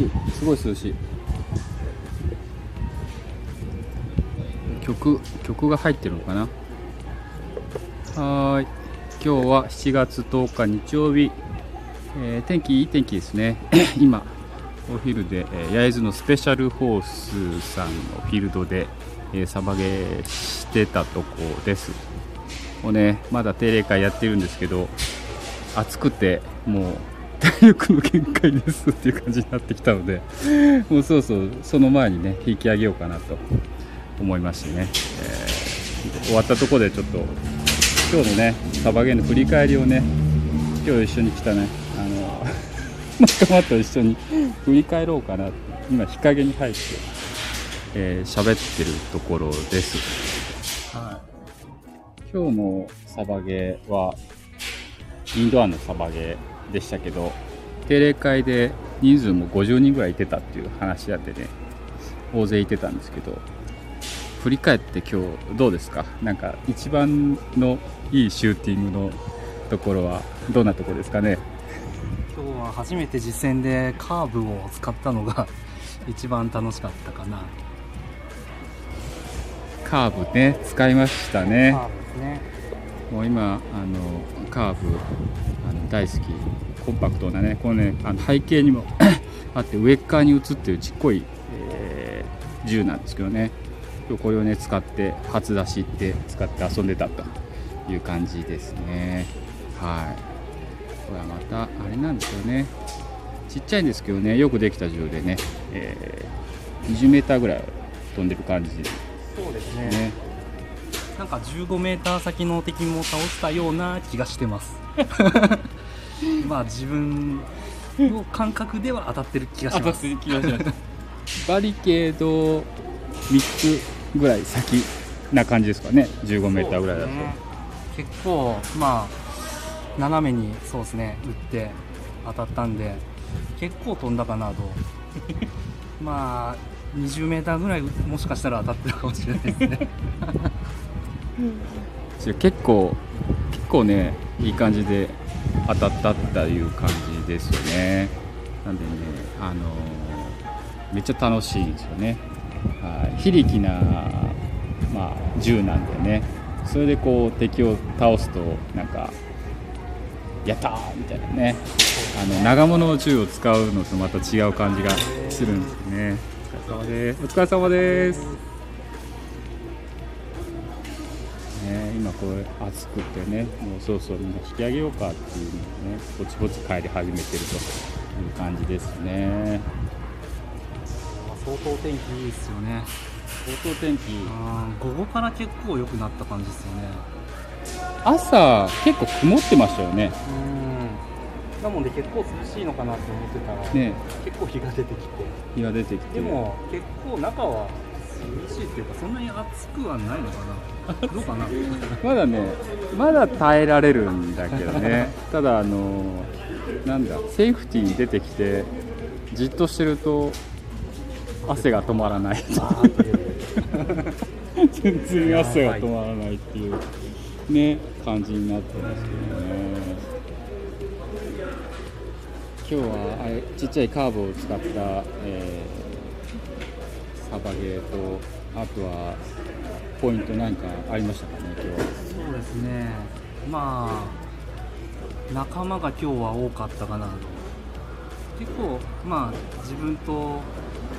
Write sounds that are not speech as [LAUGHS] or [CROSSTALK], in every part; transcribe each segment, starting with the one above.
しい。すごい涼しい。曲曲が入ってるのかな？はーい。今日は7月10日日曜日、えー天気いい天気ですね。[COUGHS] 今お昼で、え焼津のスペシャルホースさんのフィールドで、えーサバゲーしてたとこです。もうねまだ定例会やってるんですけど暑くてもう体力の限界ですっていう感じになってきたのでもうそうそうその前にね引き上げようかなと思いましてね、えー終わったところでちょっと今日のねサバゲーの振り返りをね今日一緒に来たねあの [LAUGHS] 仲間と一緒に振り返ろうかなって今日陰に入ってえー喋ってるところです。はい。今日のサバゲーはインドアのサバゲーでしたけど定例会で人数も50人ぐらいいてたっていう話だってね大勢いてたんですけど振り返って今日どうですか？なんか一番のいいシューティングのところはどんなところですかね？今日は初めて実戦でカーブを使ったのが [LAUGHS] 一番楽しかったかな。カーブね使いましたね。ねもう今あのカーブあの大好きコンパクトなねこのねあの背景にも [COUGHS] あって上っ側に映ってるちっこい、えー銃なんですけどね。これをね使って初出しって使って遊んでたという感じですね。はい。これはまたあれなんですよね。ちっちゃいんですけどねよくできた銃でね、えー、20メーターぐらい飛んでる感じですそうですね。なんか15メーター先の敵も倒したような気がしてます。[LAUGHS] まあ自分の感覚では当たってる気がします。気がします。[LAUGHS] バリケード3つぐらい先な感じですかね。15メーターぐらいだと、ね。結構まあ斜めにそうですね打って当たったんで結構飛んだかなと。[LAUGHS] まあ20メーターぐらいもしかしたら当たってるかもしれないですねそれ結構結構ねいい感じで当たったっていう感じですよねなん。でねあのーめっちゃ楽しいん。ですよねはい非力な、まあ、銃なん。でねそれでこう敵を倒すとなん。かやったーみたいなねあの長物の銃を使うのとまた違う感じがするん。ですよねお疲れ様ですお疲れ様です今これ暑くてねもうそろそろみんな引き上げようかっていうのをねぼちぼち帰り始めてるという感じですね。相当天気いいですよね。相当天気うん午後から結構良くなった感じですよね。朝結構曇ってましたよね。うん。なので結構涼しいのかなと思ってたら、ね。結構日が出てきて。日が出てきて。でも結構中は涼しいっていうかそんなに暑くはないのかな？どうかな？[LAUGHS] まだねまだ耐えられるんだけどね。[LAUGHS] ただあのなんだセーフティーに出てきてじっとしてると汗が止まらない。[LAUGHS] 全然汗が止まらないっていうね感じになってますけどね。今日はちっちゃいカーブを使った、えーサバゲーとあとはポイントなんかありましたかね今日は。そうですね。まあ仲間が今日は多かったかなと。結構まあ自分と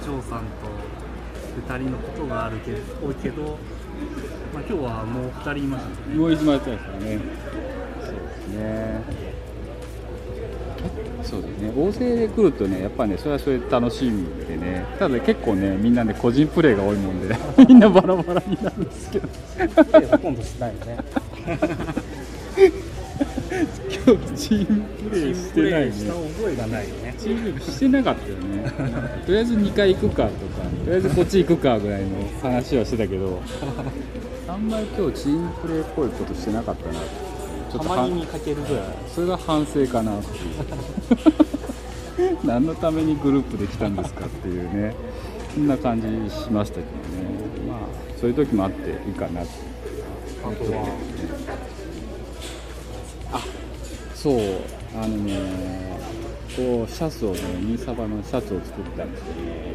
ジョーさんと2人のことがあるけど多いけど、まあ、今日はもう2人いましたね。もうやったんですよね。そうですねそうですね。大勢で来るとねやっぱねそれはそれで楽しみでね。ただ結構ねみんなね個人プレーが多いもんで、[LAUGHS] みんなバラバラになるんですけど。ほとんどしないよね。今日チームプレーしてないね。した覚えがないよね。チームしてなかったよねとりあえず2回行くかとかとりあえずこっち行くかぐらいの話はしてたけど。[LAUGHS] あんまり今日チームプレーっぽいことしてなかったなちょっとはたまに見かけるぐらい。それが反省かなっていう何のためにグループで来たんですかっていうね。そんな感じしましたけどね。まあそういう時もあっていいかなって。あとはそう。あのねこうシャツをねニーサバのシャツを作ったんですけどね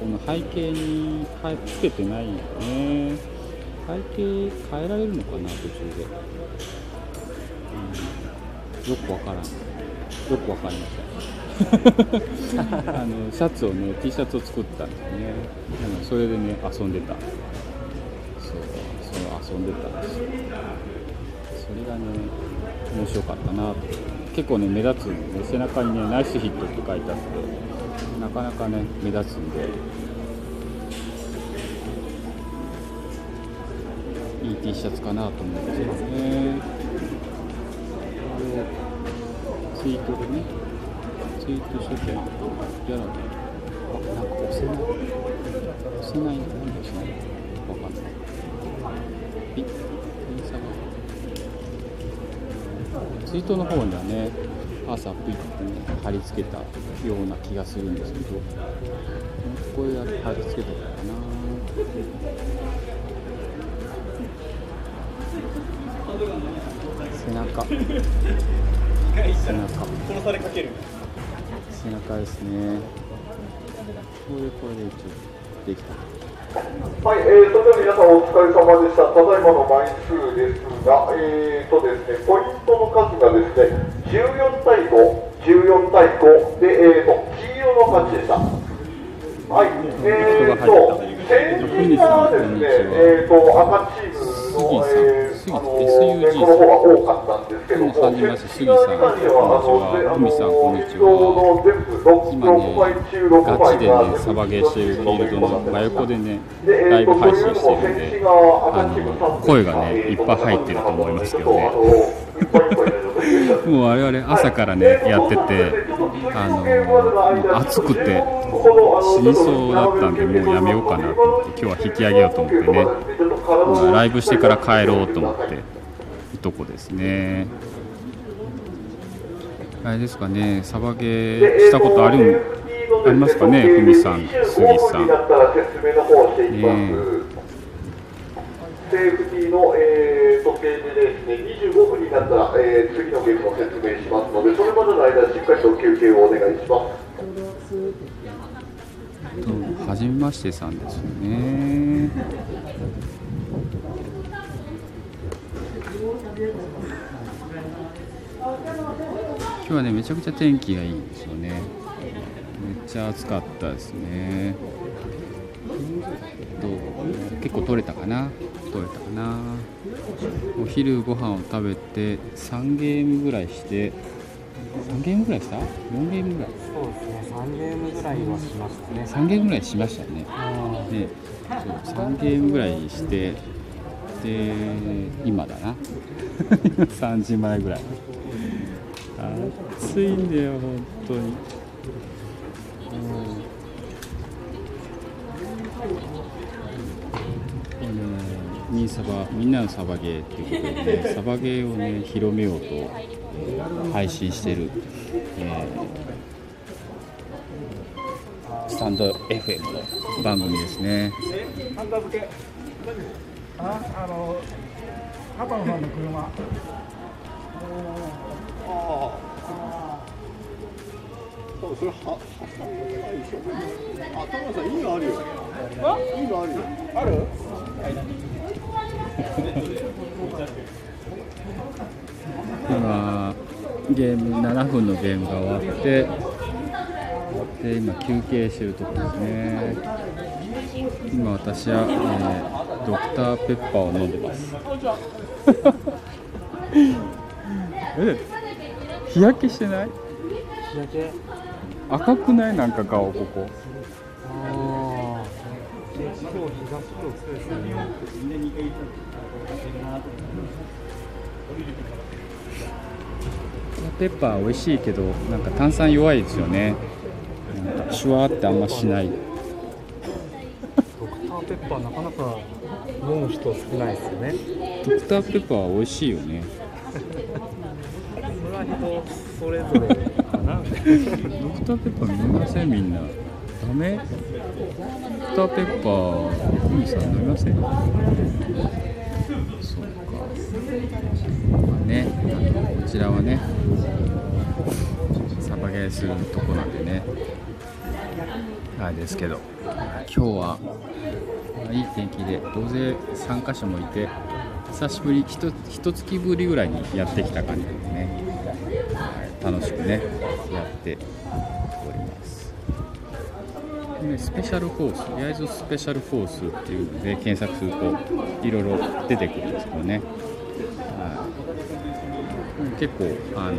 この背景にはつけてないよね。背景変えられるのかな途中で、うん、よくわからん。よくわかりました [LAUGHS] あのシャツをね T シャツを作ったんですね。あのそれでね遊んでた。そうそう遊んでたんです。よそれがね面白かったなと。結構ね目立つんで、ね、背中にねナイスヒットって書いてあってなかなかね目立つんで。いい T シャツかなと思うんですねツイートでね。ツイートしててやらあなんか押せない。押せないんだ何で押せない。わかんない。ピッインスタがツイートの方にはね朝ピッてね貼り付けたような気がするんですけどこれや貼り付けとこうかな。背中。背中殺されかける背中ですねこれこれでできたはい、えー、それでは皆さんお疲れ様でした。ただいまの枚数ですが、えーとですね、ポイントの数がですね、14対5、14対5で、えーと、黄色の勝ちでした。はい、えーと、先人がですね、えーと、赤チームの、えー、あのー、この方が多かったんも、はじめまして杉さんこんにちは海さんこんにちは。今ねガチでねサバゲーしてるフィールドの真横でねライブ配信してるんであの声がねいっぱい入ってると思いますけどねもう我々朝からねやっててあの暑くて死にそうだったんでもうやめようかなと思って今日は引き上げようと思ってね今ライブしてから帰ろうと思っていとこですね。あれですかねサバゲーしたことあるありますかねふみさん杉さん。ねセーフティーの、え。ー、時計でですね、25分になったら、えー、次のゲームの説明しますので、それまでの間、しっかりと休憩をお願いします。どうもはじめましてさんですよね今日はねめちゃくちゃ天気がいいんですよねめっちゃ暑かったですねどう？結構取れたかな？取れたかな？お昼ご飯を食べて3ゲームぐらいして3ゲームぐらいした？4ゲームぐらい？そうですね3ゲームぐらいはしましたね。3ゲームぐらいしましたね。でそう3ゲームぐらいしてで今だな。[LAUGHS] 3時前ぐらい。暑いんだよ本当にサバみんなのサバゲーっていうことでね [LAUGHS] サバゲーをね広めようと配信してる、えースタンド FM の番組ですね。ハンダ付けああの畑野さんの車ああそうそれははあ田村さんいいのあるよいいのあるよある今ゲーム7分のゲームが終わってで今休憩してるとこですね。今私は、えードクターペッパーを飲んでます。[LAUGHS] え日焼けしてない？日焼け。赤くない？なんか顔ここ今日日差し今日強いですねペッパー美味しいけどなんか炭酸弱いですよね。なんかシュワーってあんましない。ドクターペッパーなかなか飲む人少ないですよね。ドクターペッパーは美味しいよね。それは人それぞれかな。ドクターペッパー飲みませんみんなダメドクターペッパーふみさん飲みませんそうか。まあねあのこちらはねサバげするとこなんでね。あれですけど今日はまあいい天気で大勢参加者もいて久しぶりひと一月ぶりぐらいにやってきた感じですね、はい、楽しくねやってでスペシャルフォース焼津スペシャルフォースっていうので検索するといろいろ出てくるんですけどね、はい、結構あの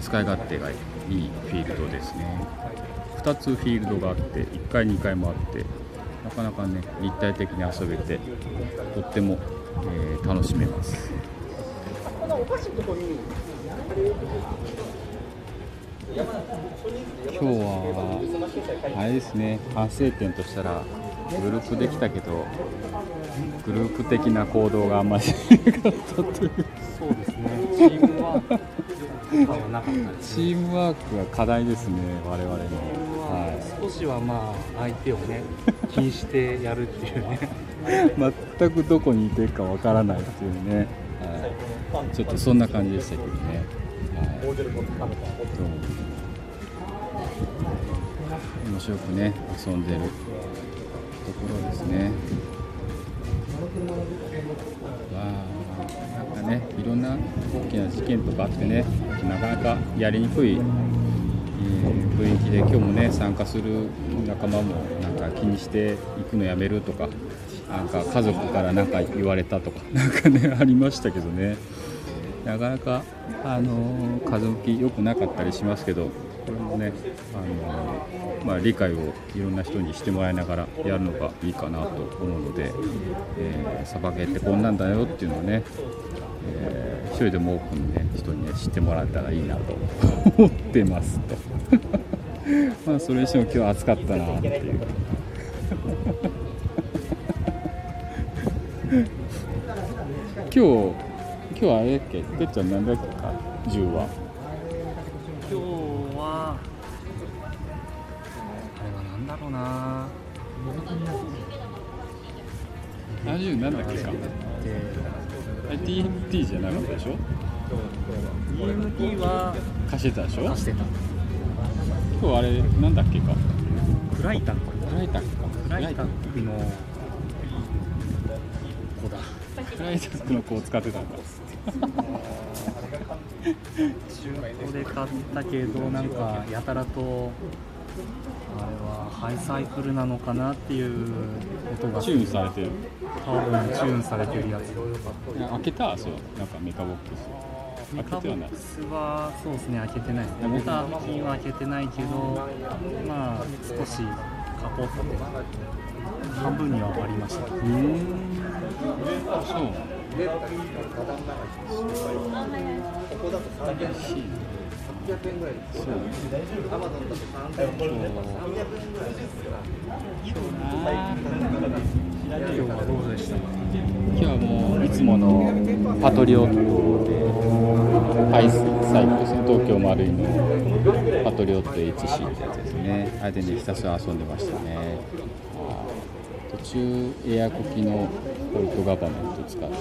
使い勝手がいいフィールドですね。2つフィールドがあって1階2階もあってなかなかね立体的に遊べてとっても、えー楽しめます。今日はあれですね反省点としたらグループできたけどグループ的な行動があんまりなかったという。そうですねチームワークはなかったですチームワークが課題ですね我々の、は少しはまあ相手をね気にしてやるっていうね。い、全くどこにいてるかわからないっていうね、はい、ちょっとそんな感じでしたけどね、はい、面白くね遊んでるところですね。わなんかねいろんな大きな事件とかあってねなかなかやりにくい、えー雰囲気で今日もね参加する仲間もなんか気にして行くのやめるとかなんか家族から何か言われたとかなんかねありましたけどね。なかなか、あの風向き良くなかったりしますけどこれもね、あのまあ、理解をいろんな人にしてもらいながらやるのがいいかなと思うので、えーサバゲーってこんなんだよっていうのをね、えー一人でも多くの、ね、人に、ね、知ってもらえたらいいなと思ってますと。[LAUGHS] まあそれにしても今日は暑かったなっていう。[LAUGHS] 今日今日はあれだっけ？てっちゃん何だっけか銃は。今日はあれは何だろうな。あの銃何だっけか。あれ TNT じゃなかったでしょ？EMT は貸してたでしょ？貸してた。今日あれなんだっけか？クライタンか。クライタックか。クライタンの子だ。クライタックの子を使ってたんだ中古で買ったけどなんかやたらとあれはハイサイクルなのかなっていう音がチューンされてる多分チューンされてるやつ。開けたそうなんかメカボックス。メカボックスはそうですね開けてないですね。モーター付近は開けてないけどまあ少しカポって。半分には割りましたうーんそう今日はどうでした今日はもういつものパトリオットでハイサイクルですね東京マルイのパトリオット HC ってやつですね。あれでねひたすら遊んでましたね途中エアコ機のポルトガバメントを使って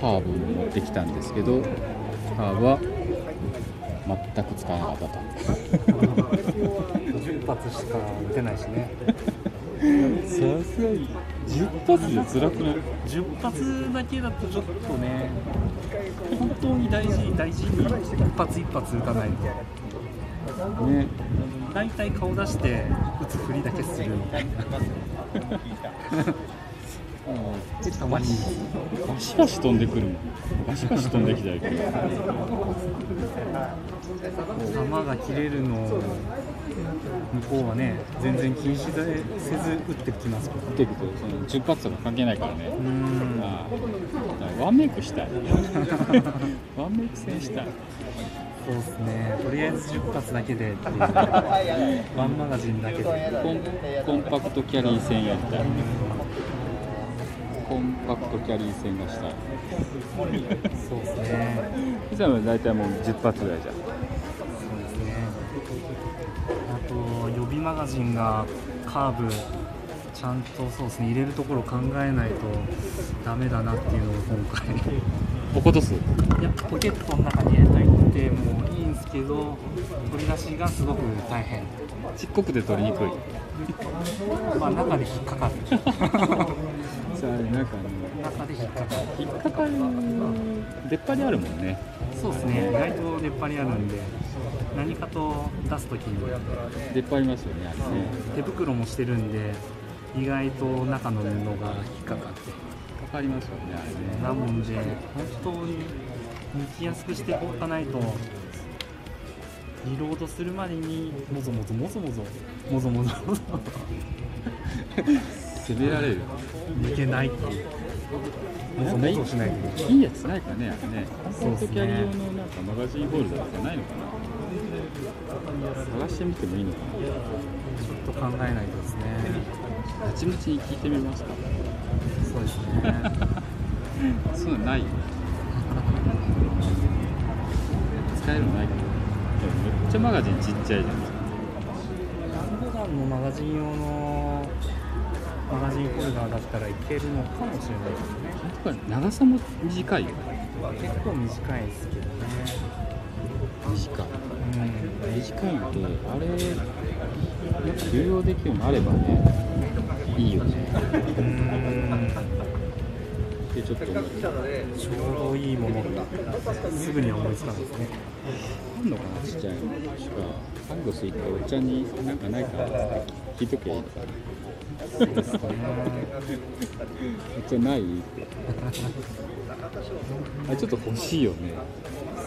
カーブに持ってきたんですけどカーブは全く使えなかったと。10発しか撃てないしね。さすがに。10発で辛くない？10発だけだとちょっとね本当に大事大事に一発一発撃たないと。ね大体顔出して撃つふりだけするみたいなたまにバシバシ飛ん。でくるもん。バシバシ飛ん。できたり弾が切れるのを向こうはね全然気にしせず撃ってきますからってくとその10発とか関係ないからねうーんあワンメイクしたい。[LAUGHS] ワンメイク戦したいそうですね。とりあえず10発だけでっていう。ワンマガジンだけで。コンコンパクトキャリー戦やりた。いコンパクトキャリー戦がしたい。そうですね。いつも大体もう10発ぐらいじゃん。そうですね。あと予備マガジンがカーブちゃんとそうですね入れるところ考えないとダメだなっていうのを今回。落っことすいやポケットの中に入れといてもいいんですけど取り出しがすごく大変。ちっこくて取りにくい。まあ中で引っかかる。さあなんかね中で引っかかる。引っかかる。出っ張りあるもんね。そうですね。意外と出っ張りあるんで何かと出すときに出っ張りますよねあれね。手袋もしてるんで意外と中の布が引っかかってかかりますよねあれねなもんで本当に抜きやすくしておかないとリロードするまでにもぞもぞもぞもぞもぞもぞもぞ攻められる抜けないっていうもぞもぞしないといいいやつないかねあれねそうっすねコントキャリー用のなんかマガジンホルダーとかないのかな探してみてもいいのかちょっと考えないとですねたちまちに聞いてみますか。そうですね。[LAUGHS] そういうのない。使えるのないかなでもめっちゃマガジンちっちゃいじゃないですか。普段のマガジン用のマガジンホルダーだったらいけるのかもしれないですね。長さも短いよ結構短いですけどね短い。うん短いんであれなんか流用できるのあればねいいよね。うん。でちょっとちょうどいいものがすぐには思いつかないですね。あんのかなちっちゃいの。しかサンゴス行っておっちゃんになんかないかなって聞いとけばいいのかな。おっちゃんない？っ [LAUGHS] てあちょっと欲しいよね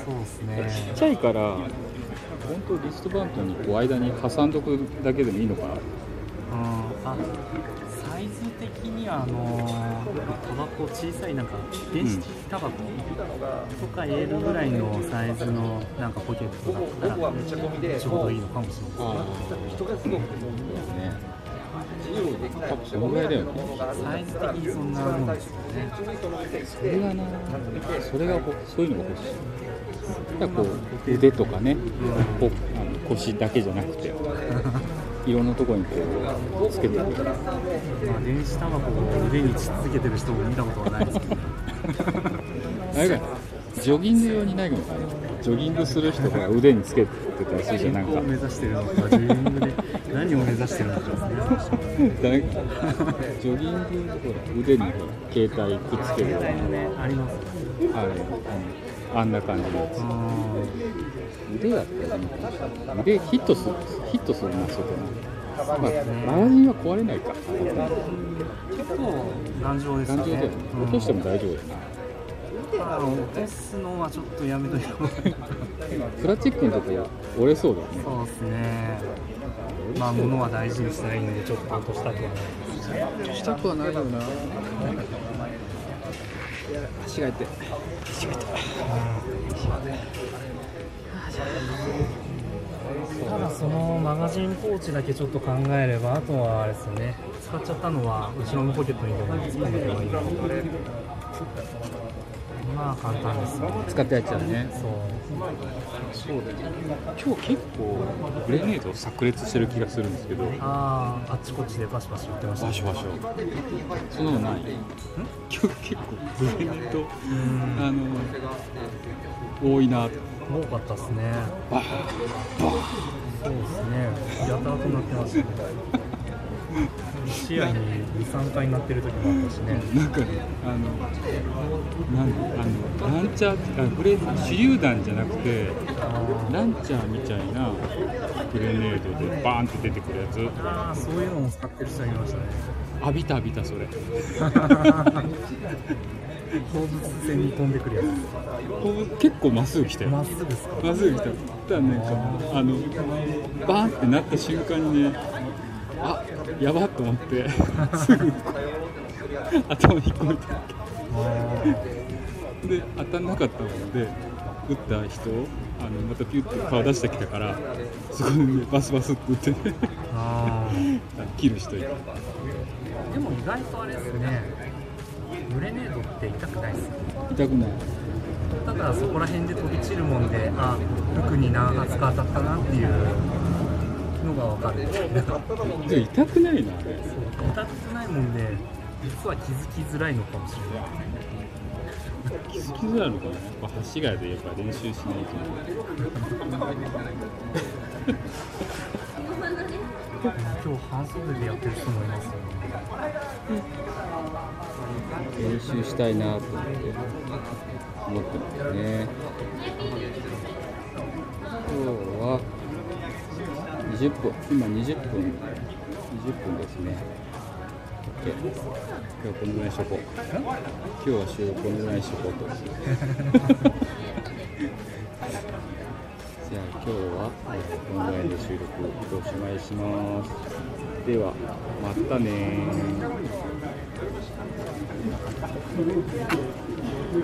そうですちっねちゃいから本当リストバンドにこう間に挟んどくだけでもいいのかな。うん。あサイズ的にはあのタバコ小さいなんか電子タバコとか入れるぐらいのサイズのなんかポケットだったらちょうどいいのかもしれない。ですねね多分そのぐらいだよねサイズ的にそんなもんですよね。それがなそれがほそういうのが欲しいだからこう腕とかね、こうあの腰だけじゃなくていろんなところにこうつけてる。まあ電子タバコを腕につけてる人も見たことはないですけど [LAUGHS] あれかなジョギング用にないのかな。ジョギングする人が腕につけてたりするじゃんなんか。目指してるのかジョギングで。何を目指してるのか [LAUGHS] ジョギングほら腕にほら携帯くっつけるよのねあります。あれあのあんな感じのやつ。あ腕だったらいいかもしれない腕ヒットするヒットするなそこな、まあ、マガジンは壊れないか。ー結構頑丈ですよね。頑丈だよね。落としても大丈夫だよなまあ落とすのはちょっとやめといた方がいい。かな。プラスチックのとこ折れそうだよね。そうですね。まあ物は大事にしたらいいのでちょっと落としたくはない。ですしたくはないよなや足が痛い。足が痛い。ただそのマガジンポーチだけちょっと考えればあとはあれですね。使っちゃったのは後ろのポケットにでも突っ込めばいいのでまあ簡単ですよね。使ったやつだね。そう。そうだね今日結構グレネード炸裂してる気がするんですけど。あああっちこっちでバシバシ売ってました。場所場所そんなのない。今日結構グレネードあの多いな。多かったですね。バー。そうですね。やたらとなってましたね試合に23回なってる時もあったしね。なんかね、あの、なんあのランチャー、あこれ手榴弾じゃなくて、ランチャーみたいなグレネードでバーンって出てくるやつ、ああそういうのも使ってる人いましたね。浴びた浴びたそれ。[LAUGHS] 放物線に飛んでくるやこう結構まっすぐ来たつよ。まっすぐですか？まっすぐ来た。ただなんかあのバーンってなった瞬間にね、あやばっと思って。す [LAUGHS] ぐ頭引っ込めて。で当たんなかったので打った人あのまたピュッと顔出してきたからそこでねバスバスって打ってね。あ [LAUGHS] 切る人いた。ーでも意外とあれですね。グレネードって痛くないですよ痛くない。ただそこら辺で飛び散るもんであ服に何発か当たったなっていうのが分かる。痛くないな。あれ痛くないもんで実は気づきづらいのかもしれない。気づきづらいのかなやっぱ橋がでやっぱ練習しない。と今日半袖でやってる人もいますよね。練習したいなと思って思ってますね。今日は20分。今20分。20分ですね。OK 今日はこのぐらいにしとこう。今日は収録このぐらいにしとこうと。[LAUGHS] じゃあ今日は、えこのぐらいで収録おしまいします。ではまたねー。